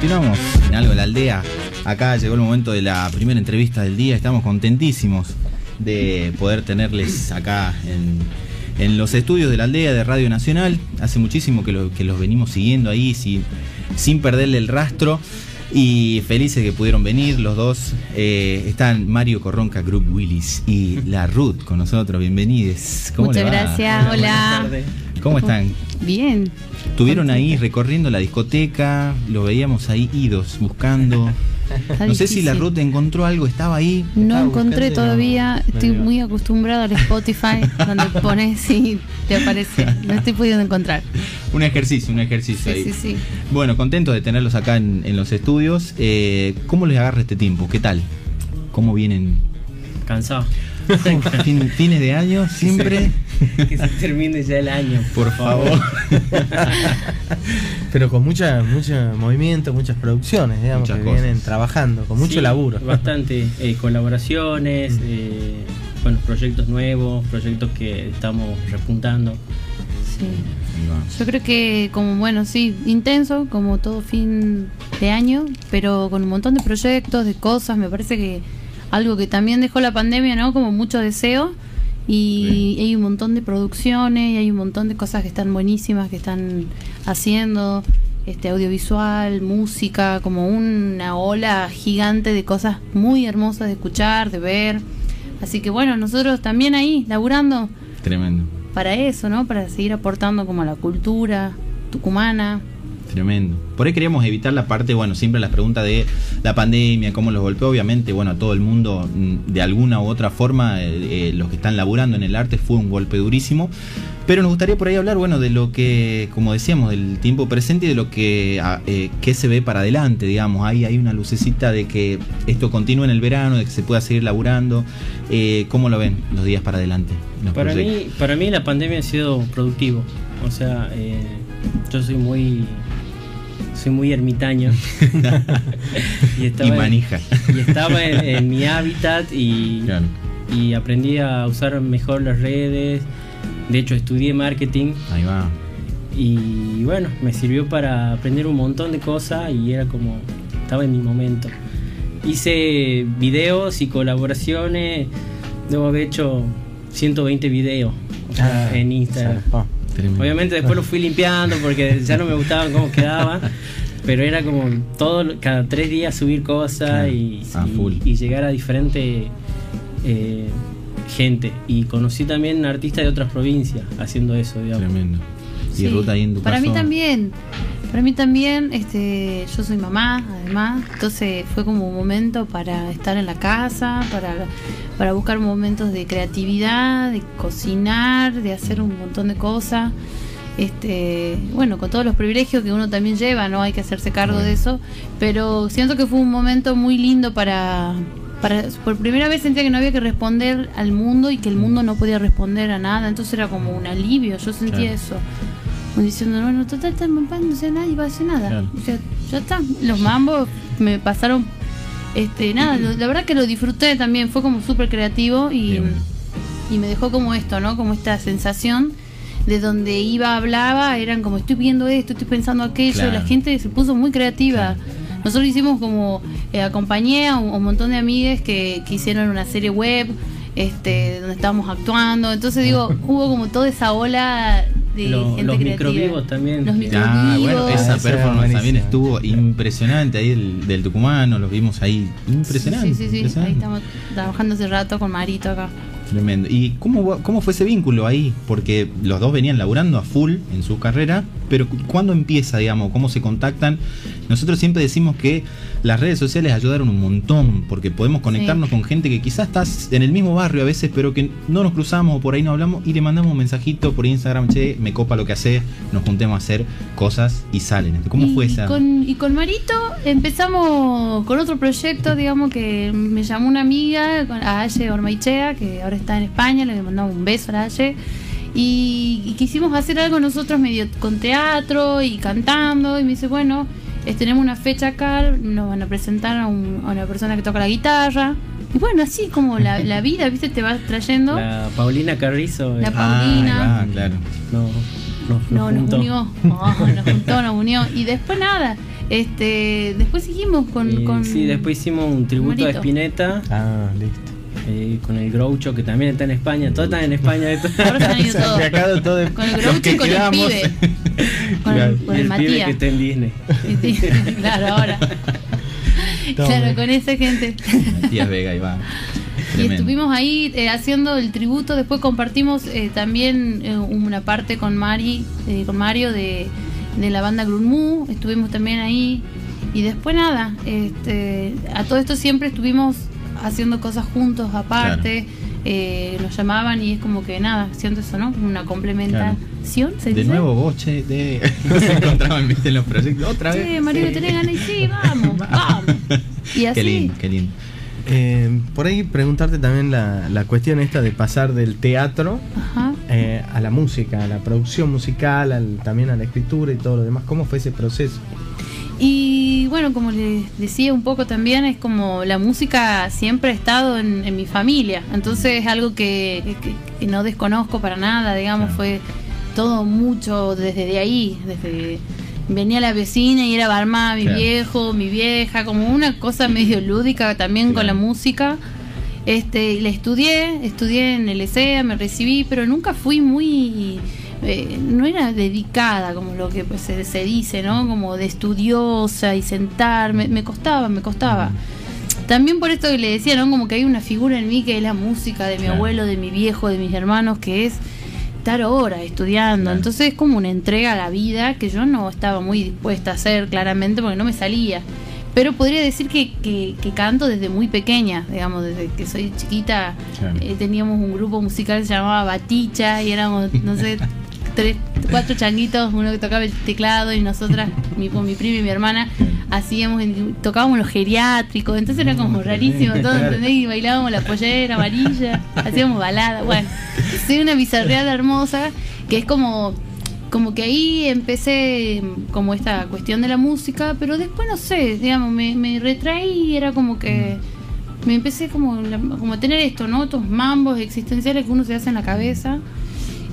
continuamos en algo la aldea. Acá llegó el momento de la primera entrevista del día. Estamos contentísimos de poder tenerles acá en, los estudios de la aldea de Radio Nacional. Hace muchísimo que, los venimos siguiendo ahí sin, sin perderle el rastro. Y felices que pudieron venir los dos. Eh, están Mario Corronca, Group Willis y la Ruth con nosotros. Bienvenidos. Muchas gracias. Hola. ¿Cómo están? Bien. Estuvieron ahí recorriendo la discoteca, lo veíamos ahí idos, buscando. No sé si la Ruth encontró algo, estaba ahí. No encontré todavía, estoy muy acostumbrado al Spotify, donde pones y te aparece. No estoy pudiendo encontrar. Un ejercicio, un ejercicio ahí. Sí, sí. Bueno, contento de tenerlos acá en, los estudios. Eh, ¿Cómo les agarra este tiempo? ¿Qué tal? ¿Cómo vienen? Cansado. fines de año, siempre. que se termine ya el año. Por favor. Pero con mucha, mucho movimiento, muchas producciones, digamos, que vienen trabajando, con mucho laburo. Bastante. Eh, colaboraciones, mm. eh, bueno, proyectos nuevos, proyectos que estamos repuntando. Sí. Yo creo que como bueno, sí, intenso, como todo fin de año, pero con un montón de proyectos, de cosas, me parece que algo que también dejó la pandemia, ¿no? Como mucho deseo. Y hay un montón de producciones y hay un montón de cosas que están buenísimas, que están haciendo, este audiovisual, música, como una ola gigante de cosas muy hermosas de escuchar, de ver. Así que bueno, nosotros también ahí, laburando. Tremendo. Para eso, ¿no? Para seguir aportando como a la cultura tucumana. Tremendo. Por ahí queríamos evitar la parte, bueno, siempre las preguntas de la pandemia, cómo los golpeó, obviamente, bueno, a todo el mundo, mm, de alguna u otra forma, eh, eh, los que están laburando en el arte, fue un golpe durísimo. Pero nos gustaría por ahí hablar, bueno, de lo que, como decíamos, del tiempo presente y de lo que, ah, eh, se ve para adelante, digamos. Ahí hay una lucecita de que esto continúe en el verano, de que se pueda seguir laburando. ¿Cómo lo ven los días para adelante? Para mí, para mí la pandemia ha sido productivo. O sea, yo soy muy soy muy ermitaño. y, estaba manija. En, y estaba en, mi hábitat y, y aprendí a usar mejor las redes. De hecho, estudié marketing. Ahí va. Y bueno, me sirvió para aprender un montón de cosas y era como, estaba en mi momento. Hice videos y colaboraciones, debo haber hecho 120 videos ah, en Instagram. Obviamente después lo fui limpiando porque ya no me gustaba cómo quedaba. Pero era como todo, cada tres días subir cosas y, llegar a diferente eh, gente. Y conocí también artistas de otras provincias haciendo eso, digamos. Tremendo. Y Ruta ahí en Para mí también. Para mí también, este, yo soy mamá, además, entonces fue como un momento para estar en la casa, para, para buscar momentos de creatividad, de cocinar, de hacer un montón de cosas. Este, bueno, con todos los privilegios que uno también lleva, no hay que hacerse cargo de eso, pero siento que fue un momento muy lindo para, para por primera vez sentía que no había que responder al mundo y que el mundo no podía responder a nada, entonces era como un alivio, yo sentía eso diciendo, bueno, total, están no sé, nadie va a hacer nada. O sea, ya está. Los mambos me pasaron, este, nada, la verdad que lo disfruté también, fue como súper creativo y, y me dejó como esto, ¿no? Como esta sensación de donde iba, hablaba, eran como estoy viendo esto, estoy pensando aquello, la gente se puso muy creativa. Nosotros hicimos como, eh, acompañé a un, montón de amigas que, que hicieron una serie web, este, donde estábamos actuando. Entonces digo, hubo como toda esa ola los microvivos también. Los ah, bueno, esa performance también estuvo impresionante ahí del, del tucumano, los vimos ahí impresionante. Sí, sí, sí, ahí estamos trabajando hace rato con Marito acá. Tremendo. ¿Y cómo, cómo fue ese vínculo ahí? Porque los dos venían laburando a full en su carrera, pero ¿cuándo empieza, digamos? ¿Cómo se contactan? Nosotros siempre decimos que las redes sociales ayudaron un montón, porque podemos conectarnos con gente que quizás estás en el mismo barrio a veces, pero que no nos cruzamos o por ahí no hablamos y le mandamos un mensajito por Instagram, che, me copa lo que hace, nos juntemos a hacer cosas y salen. ¿Cómo fue esa? y con Marito empezamos con otro proyecto, digamos, que me llamó una amiga, a Aye Ormaichea, que ahora está en España, le mandamos un beso a Aye. Y, quisimos hacer algo nosotros medio con teatro y cantando. Y me dice, bueno, tenemos una fecha acá, nos van a presentar a, una persona que toca la guitarra. Y bueno, así como la, vida, ¿viste? Te va trayendo. La Paulina Carrizo. La Paulina. Ah, claro. No, no, nos unió. nos juntó, nos unió. Y después nada Este, después seguimos con, con, Sí, después hicimos un tributo a Spinetta. Ah, listo. Eh, con el Groucho, que también está en España. Todos están en España. Ahora se han ido todos. todo. Con el Groucho y con el pibe. Con el, con el, el Matías. pibe que está en Disney. claro, ahora. claro, con esa gente. Matías Vega, Iván. Y estuvimos ahí eh, haciendo el tributo, después compartimos eh, también eh, una parte con Mari, eh, con Mario de, de la banda Grunmu, estuvimos también ahí y después nada, este, a todo esto siempre estuvimos haciendo cosas juntos aparte, eh, nos llamaban y es como que nada, siento eso, ¿no? Como una complementación, ¿se De dice? nuevo vos, che, de... nos encontraban ¿viste? en los proyectos otra vez. Sí, Mario, tenés ganas y sí, vamos, vamos. Y así. Qué lindo, qué lindo. Eh, por ahí preguntarte también la, la cuestión esta de pasar del teatro eh, a la música, a la producción musical, al- también a la escritura y todo lo demás. ¿Cómo fue ese proceso? Y bueno, como les decía un poco también, es como la música siempre ha estado en, en mi familia, entonces es algo que, que- que no desconozco para nada, digamos, fue todo mucho desde de ahí, desde venía la vecina y era barma mi Claro. viejo, mi vieja, como una cosa medio lúdica también con la música. Este, la estudié, estudié en el ESEA, me recibí, pero nunca fui muy, eh, no era dedicada como lo que pues, se, se dice, ¿no? Como de estudiosa y sentarme, me costaba, me costaba. También por esto que le decía, ¿no? Como que hay una figura en mí que es la música de mi Claro. abuelo, de mi viejo, de mis hermanos, que es estar horas estudiando. Claro. Entonces es como una entrega a la vida que yo no estaba muy dispuesta a hacer claramente porque no me salía. Pero podría decir que, que, que canto desde muy pequeña, digamos, desde que soy chiquita. Claro. eh, teníamos un grupo musical que se llamaba Baticha y éramos, no sé, tres, cuatro changuitos, uno que tocaba el teclado y nosotras, mi, con mi prima y mi hermana, hacíamos, tocábamos los geriátricos, entonces era como rarísimo todo, ¿entendés? Y bailábamos la pollera amarilla, hacíamos balada, bueno, sí, una bizarreada hermosa, que es como, como que ahí empecé como esta cuestión de la música, pero después no sé, digamos, me, me retraí y era como que me empecé como, como a tener esto, ¿no? Estos mambos existenciales que uno se hace en la cabeza.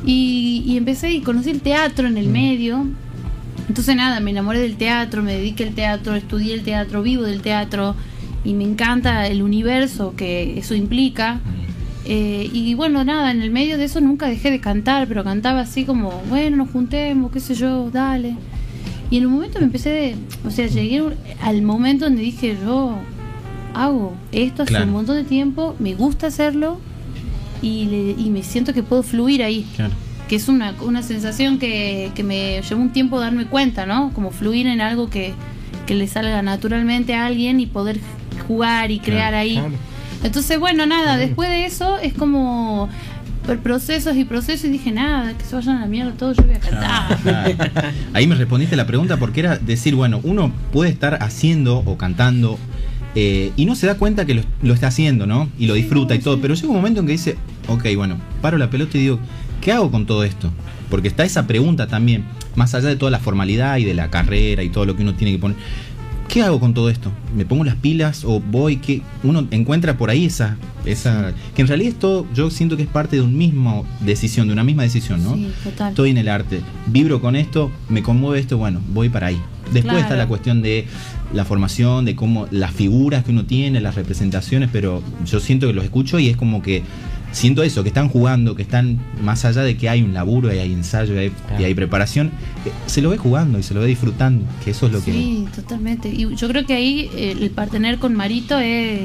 Y, y empecé y conocí el teatro en el medio. Entonces nada, me enamoré del teatro, me dediqué al teatro, estudié el teatro, vivo del teatro y me encanta el universo que eso implica. Eh, y bueno, nada, en el medio de eso nunca dejé de cantar, pero cantaba así como, bueno, nos juntemos, qué sé yo, dale. Y en un momento me empecé de, o sea, llegué al momento donde dije, yo hago esto hace Claro. un montón de tiempo, me gusta hacerlo y, le- y me siento que puedo fluir ahí Claro. que es una, una sensación que, que me llevó un tiempo darme cuenta, ¿no? Como fluir en algo que, que le salga naturalmente a alguien y poder jugar y crear Claro, ahí. claro. Entonces, bueno, nada, después de eso es como procesos y procesos y dije, nada, que se vayan a la mierda todos, yo voy a cantar. Ah, Ahí me respondiste la pregunta porque era decir, bueno, uno puede estar haciendo o cantando eh, y no se da cuenta que lo, lo está haciendo, ¿no? Y lo disfruta y todo, pero llega un momento en que dice, ok, bueno, paro la pelota y digo, ¿qué hago con todo esto? Porque está esa pregunta también, más allá de toda la formalidad y de la carrera y todo lo que uno tiene que poner. ¿Qué hago con todo esto? ¿Me pongo las pilas o voy? que Uno encuentra por ahí esa, esa... Que en realidad esto yo siento que es parte de un mismo decisión, de una misma decisión, ¿no? Sí, total. estoy en el arte, vibro con esto, me conmueve esto, bueno, voy para ahí. Después Claro. está la cuestión de la formación, de cómo las figuras que uno tiene, las representaciones, pero yo siento que los escucho y es como que siento eso, que están jugando, que están más allá de que hay un laburo, y hay ensayo y hay, y hay preparación, eh, se lo ve jugando y se lo ve disfrutando, que eso es lo que... Sí, totalmente. Y yo creo que ahí eh, el partener con Marito es,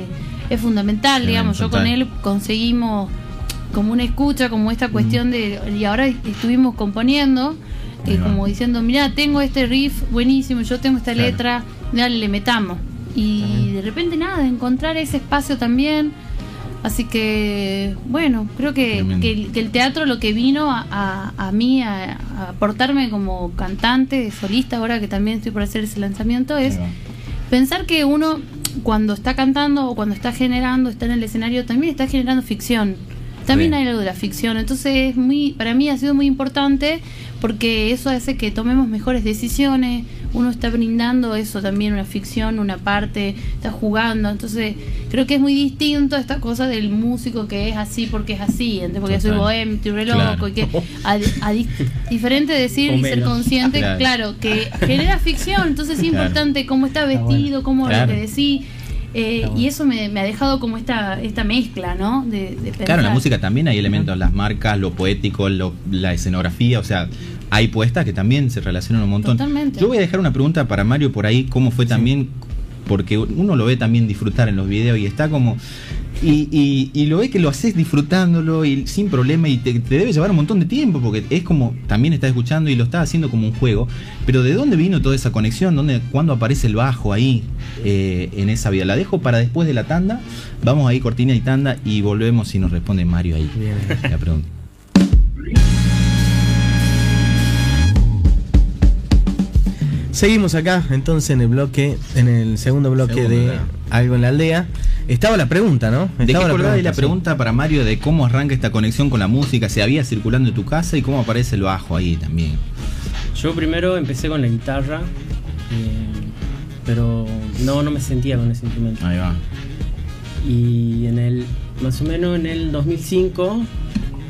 es fundamental, Sí, digamos. Yo con él conseguimos como una escucha, como esta cuestión de... Y ahora estuvimos componiendo, eh, como diciendo, mira, tengo este riff buenísimo, yo tengo esta Claro. letra, dale, le metamos. Y de repente nada, encontrar ese espacio también. Así que, bueno, creo que, que el, que el teatro lo que vino a, a- a mí a, a aportarme como cantante, solista, ahora que también estoy por hacer ese lanzamiento, es pensar que uno cuando está cantando o cuando está generando, está en el escenario, también está generando ficción. También Sí. hay algo de la ficción. Entonces, es muy, para mí ha sido muy importante porque eso hace que tomemos mejores decisiones uno está brindando eso también, una ficción, una parte, está jugando. Entonces, creo que es muy distinto esta cosa del músico que es así porque es así, porque soy bohemio, estoy re loco, y que a, diferente decir y ser consciente, claro. que genera ficción, entonces es importante cómo está vestido, cómo lo que decís. Eh, y eso me, ha dejado como esta, esta mezcla, ¿no? De, Claro, en la música también hay elementos, las marcas, lo poético, la escenografía, o sea, hay puestas que también se relacionan un montón. Yo voy a dejar una pregunta para Mario por ahí, cómo fue también, porque uno lo ve también disfrutar en los videos y está como... Y, y, lo ve que lo haces disfrutándolo y sin problema y te, debe llevar un montón de tiempo porque es como también estás escuchando y lo estás haciendo como un juego. Pero ¿de dónde vino toda esa conexión? ¿Dónde, ¿Cuándo aparece el bajo ahí eh, en esa vida? La dejo para después de la tanda. Vamos ahí cortina y tanda y volvemos si nos responde Mario ahí la pregunta. Seguimos acá, entonces en el bloque, en el segundo bloque de Algo en la Aldea. Estaba la pregunta, ¿no? ¿De Estaba qué la pregunta, la pregunta para Mario de cómo arranca esta conexión con la música, se había circulando en tu casa y cómo aparece el bajo ahí también. Yo primero empecé con la guitarra, eh, pero no, no me sentía con ese instrumento. Ahí va. Y en el, más o menos en el 2005,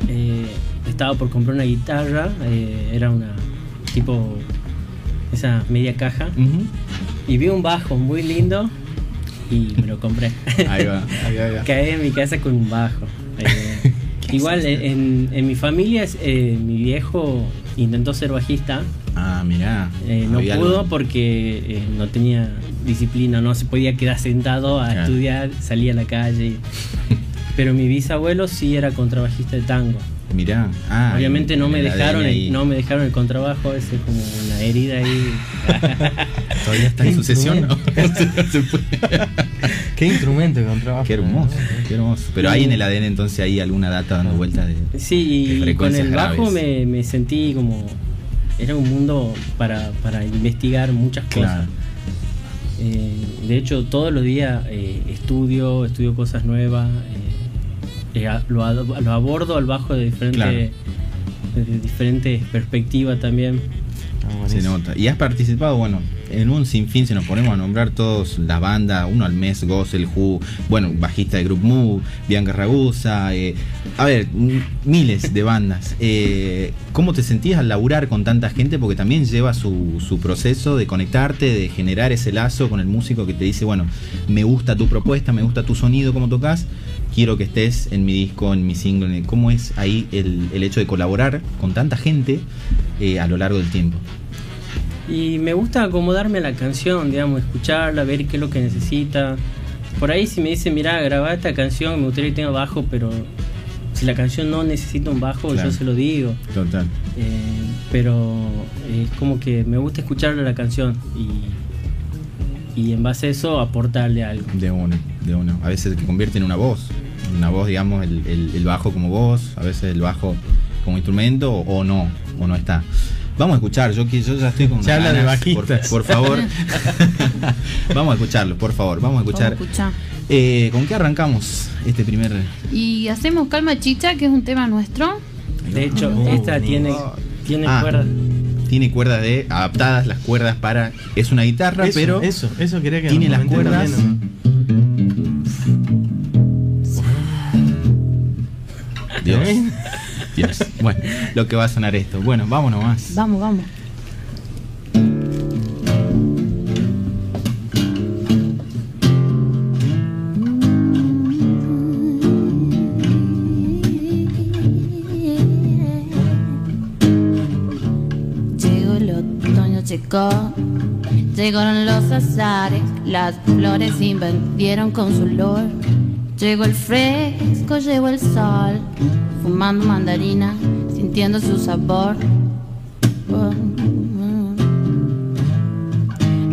eh, estaba por comprar una guitarra, eh, era una tipo esa media caja. Y vi un bajo muy lindo y me lo compré. Ahí va, ahí va. Caí en mi casa con un bajo. Eh, igual en, en, mi familia eh, mi viejo intentó ser bajista. Ah, mirá. Eh, no pudo porque no tenía disciplina, no se podía quedar sentado a estudiar, salía a la calle. Pero mi bisabuelo sí era contrabajista de tango. Mirá, ah, obviamente no me dejaron el, no me dejaron el contrabajo, ese es como una herida ahí. Todavía está en sucesión, ¿no? Qué instrumento el contrabajo. Qué hermoso, qué hermoso. Pero hay en el ADN entonces hay alguna data dando vueltas de Sí, y con el bajo me, me, sentí como era un mundo para, para investigar muchas cosas. Eh, de hecho, todos los días eh, estudio, estudio cosas nuevas. Eh, eh, lo, abordo al bajo de diferentes diferente perspectivas también. Ah, Se nota. Y has participado, bueno, en un sinfín, si nos ponemos a nombrar todos la banda, uno al mes, el Who, bueno, bajista de Group Move, Bianca Ragusa, eh, a ver, miles de bandas. Eh, ¿Cómo te sentías al laburar con tanta gente? Porque también lleva su, su proceso de conectarte, de generar ese lazo con el músico que te dice, bueno, me gusta tu propuesta, me gusta tu sonido, cómo tocas, quiero que estés en mi disco, en mi single. ¿Cómo es ahí el, el hecho de colaborar con tanta gente eh, a lo largo del tiempo? Y me gusta acomodarme a la canción, digamos, escucharla, ver qué es lo que necesita. Por ahí si me dicen, mira, graba esta canción, me gustaría que tenga bajo, pero si la canción no necesita un bajo, yo se lo digo. Total. Eh, pero es como que me gusta escucharle la canción y, y en base a eso aportarle algo. De uno, de uno. A veces se convierte en una voz. Una voz, digamos, el, el bajo como voz, a veces el bajo como instrumento o no, o no está. Vamos a escuchar, yo, yo ya estoy con. Se habla de bajistas. Por, favor. vamos a escucharlo, por favor. Vamos a escuchar. Eh, ¿Con qué arrancamos este primer.? Y hacemos Calma Chicha, que es un tema nuestro. De hecho, esta tiene, tiene ah, cuerdas. Tiene cuerdas de. adaptadas las cuerdas para. Es una guitarra, pero. Eso, eso quería que Tiene las cuerdas. Dios. Dios. Bueno, lo que va a sonar esto. Bueno, vámonos más. Vamos, vamos. Llegó el otoño, llegó. Llegaron los azares, las flores invadieron con su olor. Llegó el fresco, llegó el sol, fumando mandarina, sintiendo su sabor.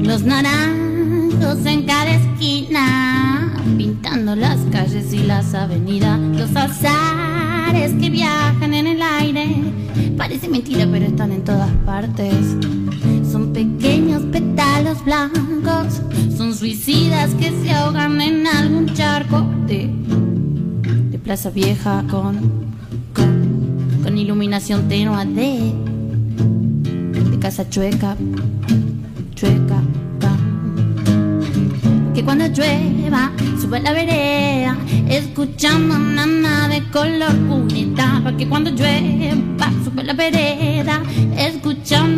Los naranjos en cada esquina, pintando las calles y las avenidas. Los azares que viajan en el aire, parece mentira, pero están en todas partes. Son pequeños pétalos blancos, son suicidas que se ahogan en algún charco de, de Plaza Vieja con, con, iluminación tenue de, de Casa Chueca. chueca, que cuando llueva sube la vereda, escuchando nana de color cuneta, que cuando llueva sube la vereda, escuchando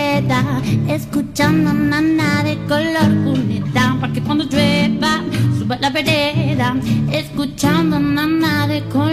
escuchando nana de color cuneta, para que cuando llueva suba la vereda, escuchando nana de color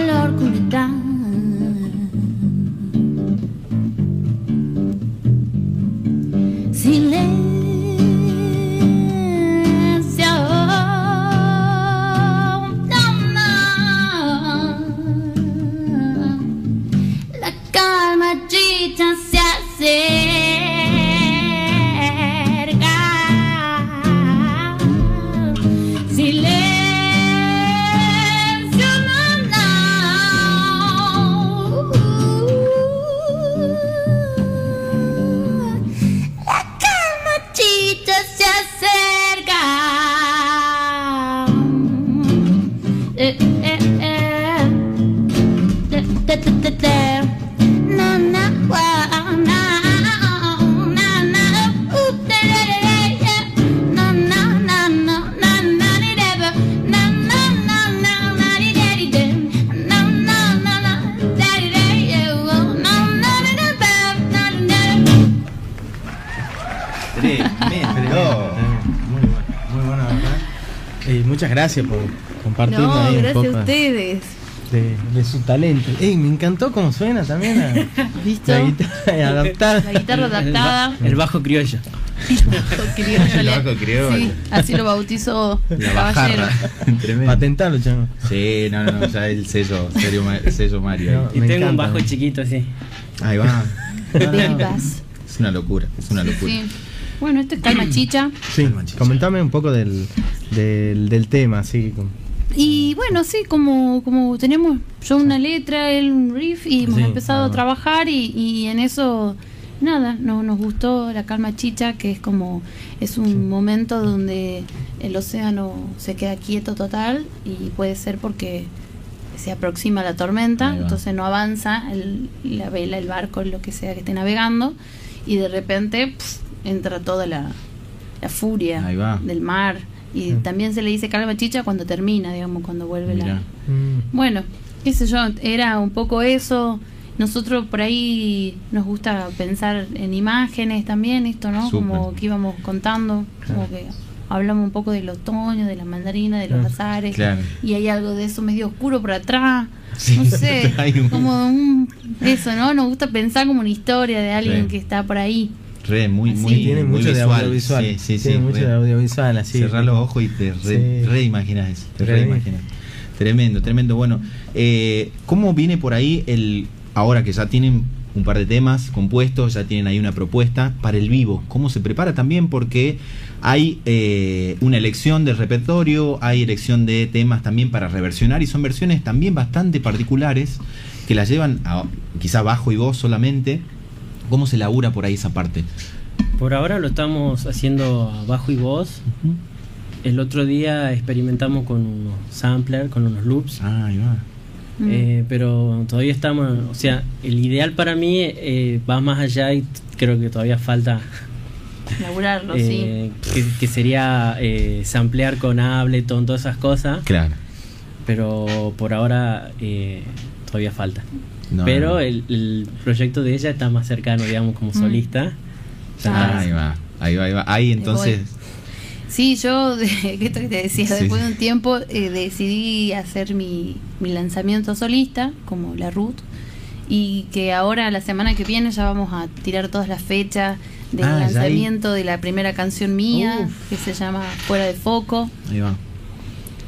gracias por compartir no, ahí gracias a ustedes. De, su talento. Ey, me encantó cómo suena también. ¿Listo? La guitarra adaptada. La guitarra adaptada. El, bajo criollo. El bajo criollo. Sí, así lo bautizó la caballero. Patentalo, chamo. Sí, no, no, ya el sello, serio, sello Mario. y tengo un bajo chiquito así. Ahí va. es una locura, es una locura. Sí. Bueno, esto es Calma Chicha. Sí, comentame un poco del, del, tema, sí. Y bueno, sí, como, como tenemos yo una letra, él un riff y hemos empezado a trabajar y, en eso, nada, no, nos gustó la calma chicha, que es como, es un momento donde el océano se queda quieto total y puede ser porque se aproxima la tormenta, entonces no avanza la vela, el barco, lo que sea que esté navegando y de repente entra toda la, furia del mar. Y mm. también se le dice calma chicha cuando termina, digamos, cuando vuelve la... Mm. Bueno, qué sé yo, era un poco eso. Nosotros por ahí nos gusta pensar en imágenes también, esto, ¿no? Como que íbamos contando, como que hablamos un poco del otoño, de la mandarina, de los azares, y hay algo de eso medio oscuro por atrás. No sé, como un, eso, ¿no? Nos gusta pensar como una historia de alguien que está por ahí muy, muy, tiene mucho de audiovisual. Sí, sí, mucho de audiovisual, así. Cerrar los ojos y te reimaginas eso. Te reimaginas. Tremendo, tremendo. Bueno, eh, ¿cómo viene por ahí el. Ahora que ya tienen un par de temas compuestos, ya tienen ahí una propuesta para el vivo. ¿Cómo se prepara también? Porque hay eh, una elección de repertorio, hay elección de temas también para reversionar y son versiones también bastante particulares que las llevan a quizá bajo y voz solamente ¿Cómo se labura por ahí esa parte? Por ahora lo estamos haciendo a bajo y voz. El otro día experimentamos con unos samplers, con unos loops. Ah, ahí va. Eh, pero todavía estamos, o sea, el ideal para mí eh, va más allá y creo que todavía falta laburarlo, eh, sí. Que, sería samplear con Ableton, todas esas cosas. Claro. Pero por ahora todavía falta. Pero El, proyecto de ella está más cercano, digamos, como mm. solista. Ah, ahí va, ahí va, ahí va. Ahí entonces... Sí, yo, esto que te decía, después de un tiempo eh, decidí hacer mi, mi lanzamiento solista, como la Ruth, y que ahora la semana que viene ya vamos a tirar todas las fechas del Ah, lanzamiento de la primera canción mía que se llama Fuera de Foco. Ahí va.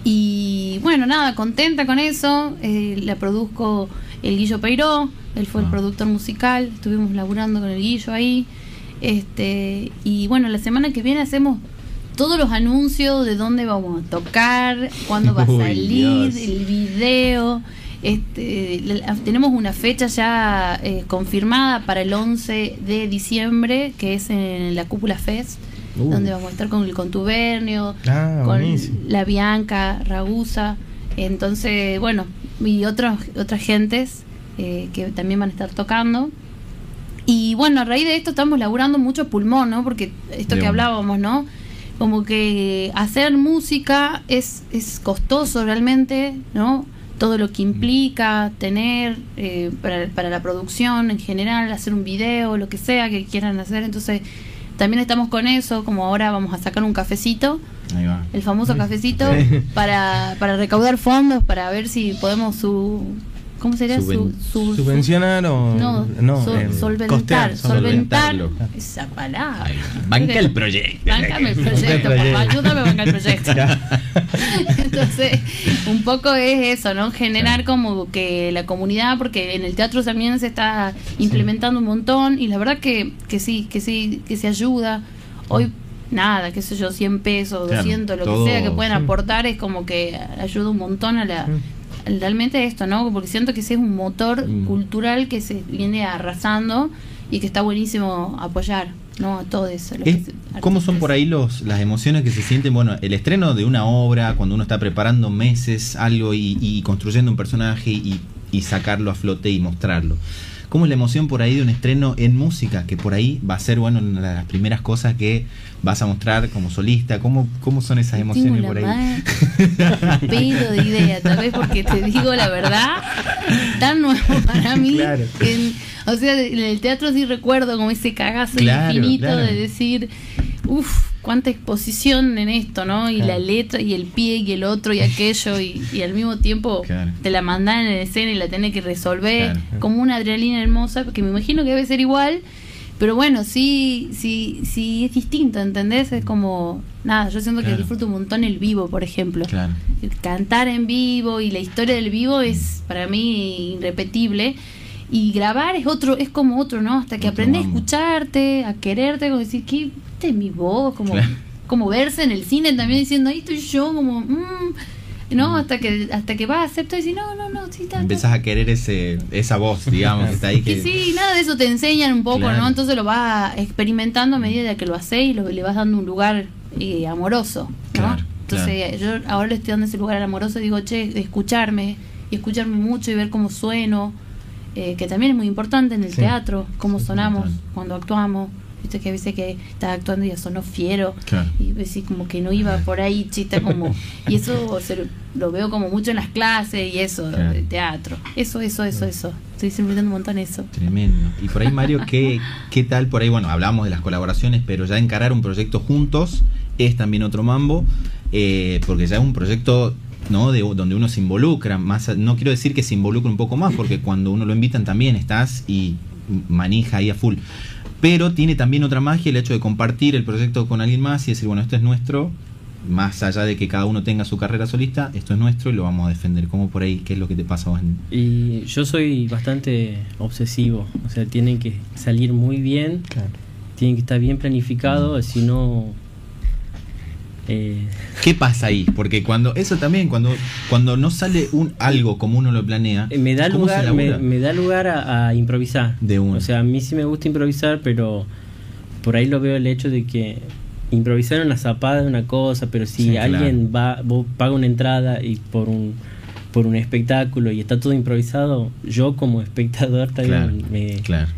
Y bueno, nada, contenta con eso. Eh, la produzco el Guillo Peiró, él fue el Ah. productor musical, estuvimos laburando con el Guillo ahí. Este, y bueno, la semana que viene hacemos todos los anuncios de dónde vamos a tocar, cuándo va a salir, Dios. el video. Este, la- tenemos una fecha ya eh, confirmada para el 11 de diciembre, que es en la Cúpula Fest, Uh. donde vamos a estar con el contubernio, Ah, con buenísimo. la Bianca, Ragusa, entonces, bueno, y otros, otras gentes eh, que también van a estar tocando. Y bueno, a raíz de esto estamos laburando mucho pulmón, ¿no? Porque esto que hablábamos, ¿no? Como que hacer música es, es costoso realmente, ¿no? Todo lo que implica tener eh, para, para la producción en general, hacer un video, lo que sea que quieran hacer. Entonces, también estamos con eso, como ahora vamos a sacar un cafecito Ahí va. el famoso cafecito para, para recaudar fondos para ver si podemos su ¿cómo sería? Suben- su, su- ¿Subvencionar o no, no, sol- eh, solventar, costear, solventar solventarlo. esa palabra. Banca el proyecto. Bancame el proyecto, Banca el por favor, ayúdame a bancar el proyecto. Entonces, un poco es eso, ¿no? Generar como que la comunidad, porque en el teatro también se está implementando un montón y la verdad que, que sí, que sí, que se ayuda. Hoy, nada, qué sé yo, 100 pesos, Claro, 200, lo todo, que sea que puedan sí. aportar es como que ayuda un montón a la... Realmente esto, ¿no? Porque siento que sí es un motor Mm. cultural que se viene arrasando y que está buenísimo apoyar, ¿no? A todo eso. ¿Cómo son por ahí los, las emociones que se sienten? Bueno, el estreno de una obra, cuando uno está preparando meses algo y, y construyendo un personaje y, y sacarlo a flote y mostrarlo. ¿Cómo es la emoción por ahí de un estreno en música? Que por ahí va a ser, bueno, una de las primeras cosas que vas a mostrar como solista. ¿Cómo, cómo son esas emociones por ahí? pedo de idea, tal vez porque te digo la verdad, tan nuevo para mí. Claro. en- o sea, en el teatro sí recuerdo como ese cagazo Claro, infinito claro. de decir, uff, cuánta exposición en esto, ¿no? Y Claro. la letra y el pie y el otro y aquello y, y al mismo tiempo Claro. te la mandan en escena y la tenés que resolver Claro. como una adrenalina hermosa, que me imagino que debe ser igual. Pero bueno, sí, sí, sí es distinto, ¿entendés? Es como, nada, yo siento que disfruto un montón el vivo, por ejemplo. El cantar en vivo y la historia del vivo es para mí irrepetible. Y grabar es otro, es como otro, ¿no? Hasta que aprendes a escucharte, a quererte, como decir, ¿qué? Es mi voz, como, Claro. como verse en el cine también diciendo, ahí estoy yo, como, mm", ¿no? Hasta que, hasta que vas a aceptar y decir, no, no, no, sí, está, está". Empezás a querer ese, esa voz, digamos, que está ahí. Que sí, nada de eso te enseñan un poco, Claro. ¿no? Entonces lo vas experimentando a medida que lo haces y lo, le vas dando un lugar eh, amoroso, ¿no? Claro, Entonces yo ahora le estoy dando ese lugar al amoroso y digo, che, escucharme y escucharme mucho y ver cómo sueno, eh, que también es muy importante en el Sí. teatro, cómo Sí, sonamos cuando actuamos. Viste que a veces que estás actuando y ya sonó fiero Claro. y decís como que no iba por ahí, chita como y eso se- lo veo como mucho en las clases y eso Claro. de teatro. Eso, eso, eso, eso. Estoy disfrutando un montón eso. Tremendo. Y por ahí, Mario, ¿qué, ¿qué tal por ahí? Bueno, hablamos de las colaboraciones, pero ya encarar un proyecto juntos es también otro mambo, eh, porque ya es un proyecto ¿no? de, donde uno se involucra. Más, no quiero decir que se involucra un poco más, porque cuando uno lo invitan también estás y manija ahí a full. Pero tiene también otra magia el hecho de compartir el proyecto con alguien más y decir, bueno, esto es nuestro, más allá de que cada uno tenga su carrera solista, esto es nuestro y lo vamos a defender. ¿Cómo por ahí? ¿Qué es lo que te pasa a vos en- Y yo soy bastante obsesivo, o sea, tienen que salir muy bien, Claro. tienen que estar bien planificado, si no... eh, ¿Qué pasa ahí? Porque cuando eso también cuando cuando no sale un algo como uno lo planea, Eh, me da ¿cómo se lugar, me, da lugar a, a improvisar. De una. O sea, a mí sí me gusta improvisar, pero por ahí lo veo el hecho de que improvisar una zapada es una cosa, pero si Sí, claro. alguien va, vos paga una entrada y por un por un espectáculo y está todo improvisado, yo como espectador claro, también me, claro.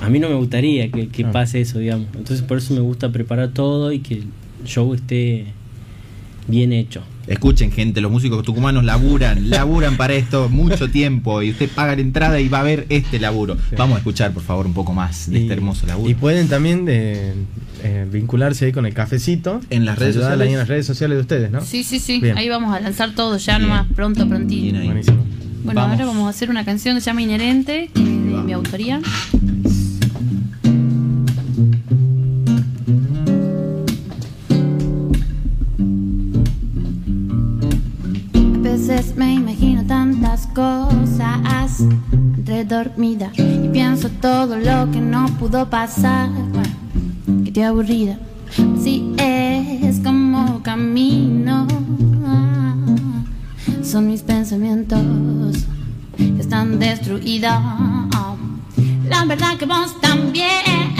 a mí no me gustaría que, que Claro. pase eso, digamos. Entonces por eso me gusta preparar todo y que show esté bien hecho. Escuchen, gente, los músicos tucumanos laburan, laburan para esto mucho tiempo y usted paga la entrada y va a ver este laburo. Sí. Vamos a escuchar, por favor, un poco más de Y- este hermoso laburo. Y pueden también de, eh, vincularse ahí con el cafecito. En las redes ahí sociales. en las redes sociales de ustedes, ¿no? Sí, sí, sí. Bien. Ahí vamos a lanzar todo ya Bien. nomás, pronto, Bien prontito. ahí. Buenísimo. Bueno, ahora vamos a hacer una canción que se llama Inherente, que es de mi autoría. Me imagino tantas cosas redormida y pienso todo lo que no pudo pasar. Que te aburrida. Si es como camino son mis pensamientos que están destruidos. La verdad que vos también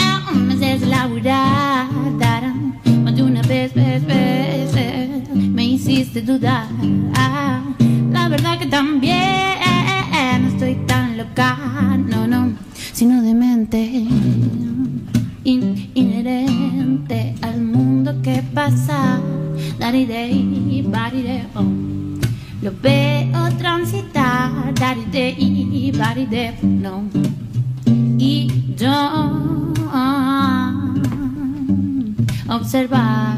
me haces laburar. Más una vez, vez, vez, hiciste dudar. La verdad que también estoy tan loca, no, no, sino demente. In inherente al mundo que pasa. Day, oh. Lo veo transitar, body day, no. Y yo observar,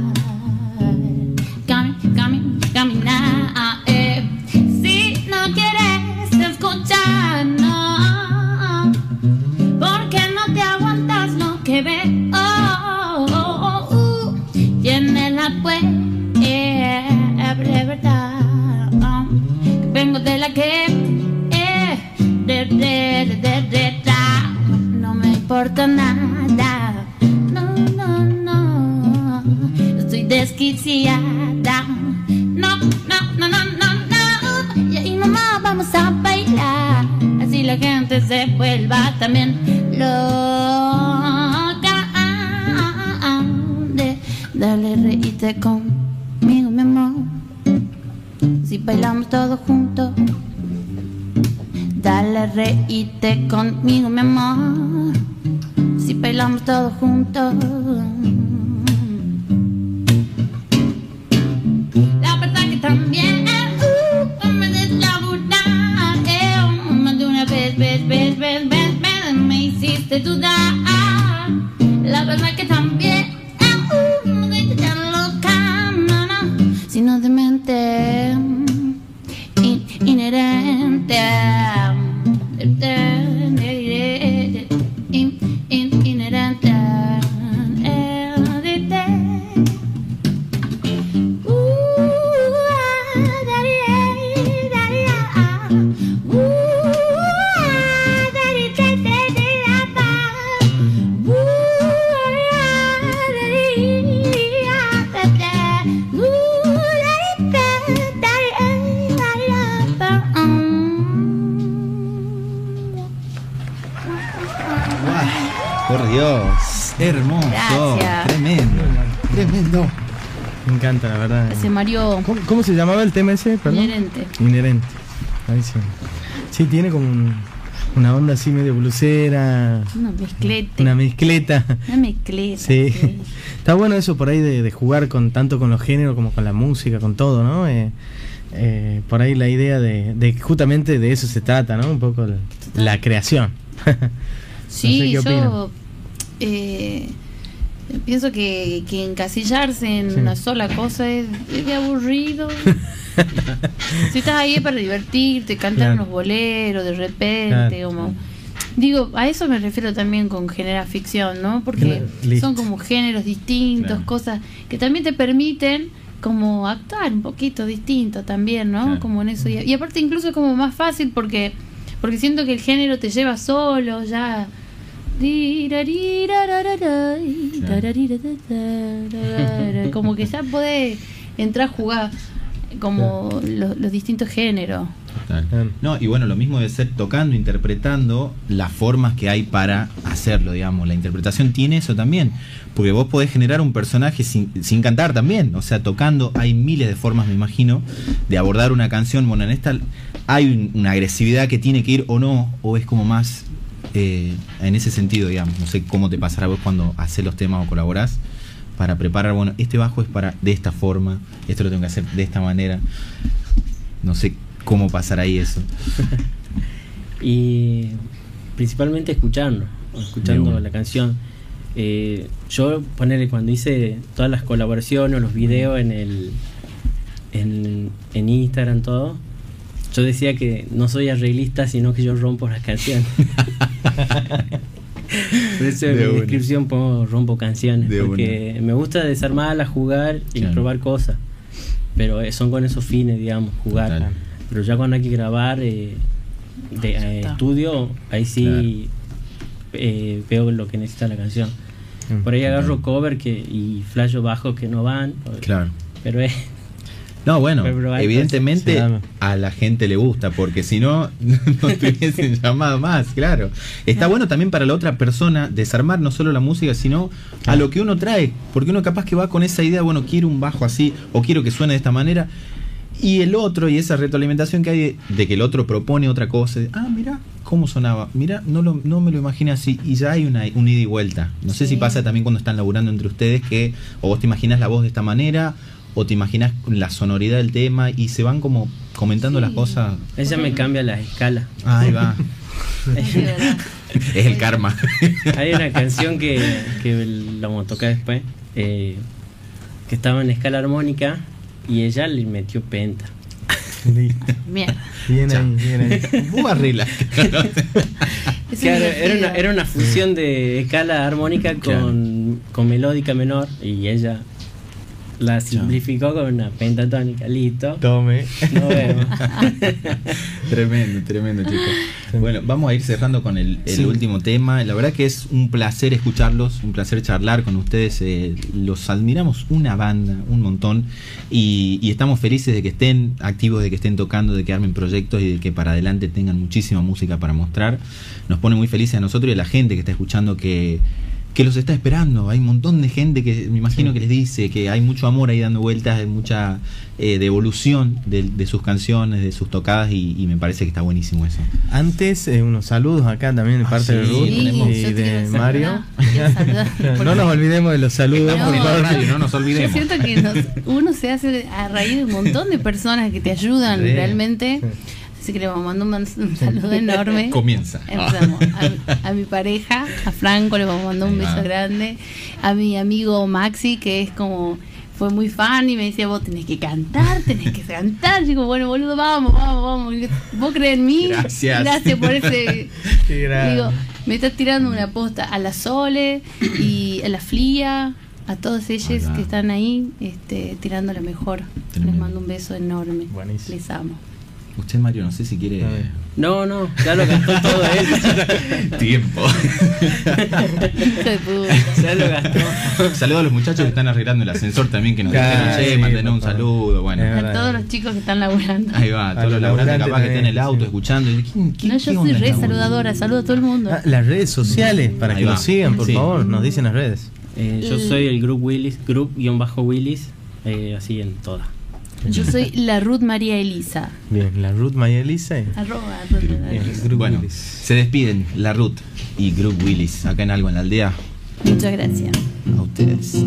importa nada, no, no, no, estoy desquiciada, no, no, no, no, no, no, y ahí mamá vamos a bailar, así la gente se vuelva también loca, dale reíte conmigo mi amor. Si bailamos todos juntos. Dale, reíte conmigo, mi amor. Bailamos todos juntos. La verdad que también uh, me deslaburar. Eh, más de una vez, vez, vez, vez, vez, vez, me hiciste dudar. La verdad que también Me encanta, la verdad. Ese Mario. ¿Cómo, se llamaba el tema ese? Inherente. Inherente. Ahí sí. Sí, tiene como una onda así medio blusera. Una mezcleta. Una mezcleta. Una mezcleta. Sí. Está bueno eso por ahí de, jugar con tanto con los géneros como con la música, con todo, ¿no? Eh, eh, por ahí la idea de, de, justamente de eso se trata, ¿no? Un poco la creación. Sí, yo eh, pienso que, que, encasillarse en una sola cosa es, de aburrido. si estás ahí para divertirte, cantar unos boleros de repente, como... Digo, a eso me refiero también con generar ficción, ¿no? Porque son como géneros distintos, cosas que también te permiten como actuar un poquito distinto también, ¿no? Como en eso. Y, y, aparte incluso es como más fácil porque porque siento que el género te lleva solo, ya como que ya puede entrar a jugar como los, distintos géneros. No, y bueno, lo mismo de ser tocando, interpretando las formas que hay para hacerlo, digamos. La interpretación tiene eso también, porque vos podés generar un personaje sin, sin cantar también, o sea, tocando, hay miles de formas, me imagino, de abordar una canción. Bueno, en esta hay una agresividad que tiene que ir o no, o es como más eh, en ese sentido, digamos. No sé cómo te pasará vos cuando haces los temas o colaborás para preparar, bueno, este bajo es para de esta forma, esto lo tengo que hacer de esta manera. No sé cómo pasar ahí eso. y principalmente escuchando, escuchando la canción. Eh, yo ponerle cuando hice todas las colaboraciones o los videos en el en, en Instagram todo yo decía que no soy arreglista, sino que yo rompo las canciones. Por eso en De mi una. descripción pongo rompo canciones, De porque me gusta desarmarlas, jugar y Claro. probar cosas. Pero eh, son con esos fines, digamos, jugar. Total. Pero ya cuando hay que grabar eh, de Ya eh, estudio, ahí sí eh, veo lo que necesita la canción. Mm. Por ahí agarro cover que, y flasho bajos que no van. Claro. Pero es. No, bueno, evidentemente a la gente le gusta, porque si no, no te hubiesen llamado más, claro. Está bueno también para la otra persona desarmar no solo la música, sino a lo que uno trae, porque uno capaz que va con esa idea, bueno, quiero un bajo así, o quiero que suene de esta manera, y el otro, y esa retroalimentación que hay de, de que el otro propone otra cosa, de, ah, mira cómo sonaba, mira, no, lo, no me lo imaginé así, y ya hay una, un ida y vuelta. No sé si pasa también cuando están laburando entre ustedes que, o vos te imaginas la voz de esta manera, o te imaginas la sonoridad del tema, y se van como comentando Sí. las cosas. Ella me cambia las escalas. Ahí va. Es el karma. Hay una canción que, que la vamos a tocar después, eh, que estaba en escala armónica y ella le metió penta. Listo. Mierda. Bien Ya. ahí. Es Claro, era una, era una fusión de escala armónica con, con melódica menor y ella la simplificó con una pentatónica. Listo. Tome. Nos vemos. tremendo, tremendo, chicos. Bueno, vamos a ir cerrando con el, el Sí. último tema. La verdad que es un placer escucharlos, un placer charlar con ustedes. eh, los admiramos una banda, un montón. Y, y estamos felices de que estén activos, de que estén tocando, de que armen proyectos y de que para adelante tengan muchísima música para mostrar. Nos pone muy felices a nosotros y a la gente que está escuchando que que los está esperando. Hay un montón de gente que me imagino que les dice que hay mucho amor ahí dando vueltas, hay mucha eh, devolución de, de sus canciones, de sus tocadas y, y me parece que está buenísimo eso. Antes, eh, unos saludos acá también de Ah, parte de Ruth y yo de Mario. saludar, no nos olvidemos de los saludos, No, por favor. radio, no nos Yo olvidemos. siento que nos- uno se hace a raíz de un montón de personas que te ayudan Sí. realmente. Así que le vamos a mandar un, un saludo enorme. Comienza. Empezamos. A, a mi pareja, a Franco, le vamos a mandar un beso grande. A mi amigo Maxi, que es como. Fue muy fan y me decía, vos tenés que cantar, tenés que cantar. Y digo, bueno, boludo, vamos, vamos, vamos. ¿Vos crees en mí? Gracias. Gracias por ese. Qué grande. Digo, me estás tirando una posta a la Sole y a la Flia, a todos ellos que están ahí, este, tirando lo mejor. Tremendo. Les mando un beso enorme. Buenísimo. Les amo. Usted, Mario, no sé si quiere. No, no, ya lo gastó todo él. tiempo. De puta. Ya lo gastó. Saludos a los muchachos que están arreglando el ascensor también, que nos Claro, dijeron, che, sí, mantener un saludo. Bueno, A todos los chicos que están laburando. ahí va, A todos los laburantes capaz que estén en el auto sí. escuchando. y, ¿quién- quién- No, qué yo onda soy re saludadora, saludo a todo el mundo. Ah, las redes sociales, para Ahí que va. nos sigan, por Sí. favor, nos dicen las redes. Eh, yo soy el Group Willis, Group-Willis, eh, así en todas. Yo soy la Ruth María Elisa. Bien, la Ruth Maya Elisa. y- Arroba Ruth María Bueno, Willis. se despiden la Ruth y Group Willis acá en Algo en la Aldea. Muchas gracias. A ustedes.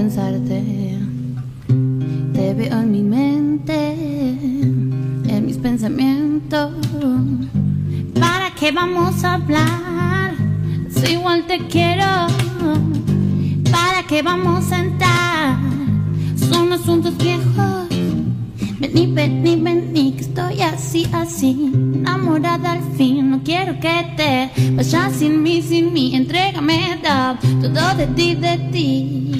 Pensarte. Te veo en mi mente, en mis pensamientos. ¿Para qué vamos a hablar? Si igual te quiero. ¿Para qué vamos a entrar? Son asuntos viejos. Vení, vení, vení, que estoy así, así, enamorada al fin. No quiero que te vayas sin mí, sin mí. Entrégame todo de ti, de ti.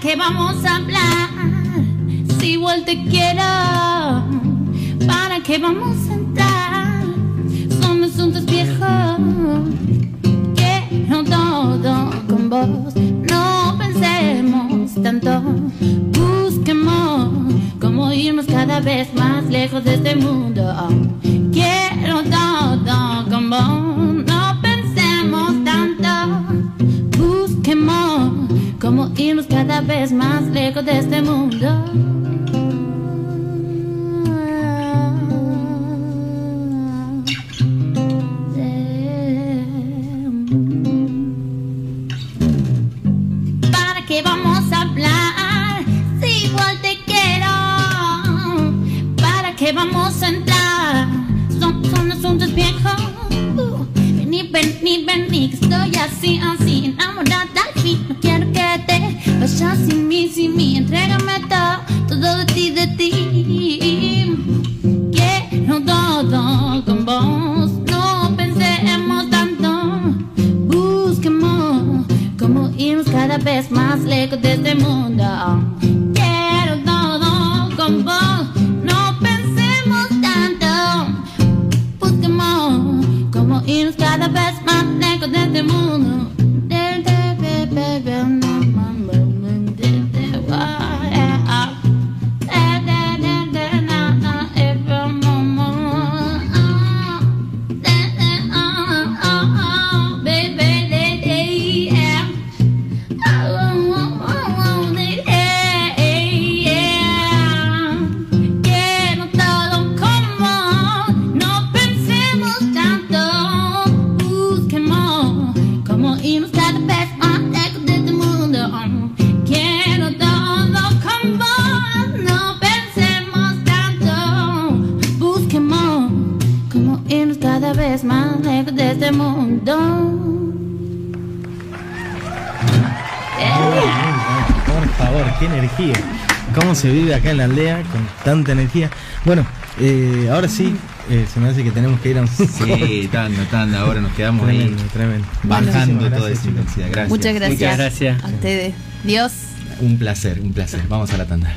Yeah. ¿Para qué vamos a hablar? Si igual quiero. ¿Para qué vamos a entrar? Son asuntos viejos. Quiero todo con vos. No pensemos tanto. Busquemos cómo irnos cada vez más lejos de este mundo. Quiero todo con vos. Vez más lejos de este mundo. en la aldea con tanta energía. Bueno, eh, ahora sí, eh, se me hace que tenemos que ir a un. Sí, tanto, tanto. Ahora nos quedamos ahí. Tremendo. Bajando toda esa intensidad. Muchas gracias. Muchas gracias. A ustedes. Dios. Un placer, un placer. Vamos a la tanda.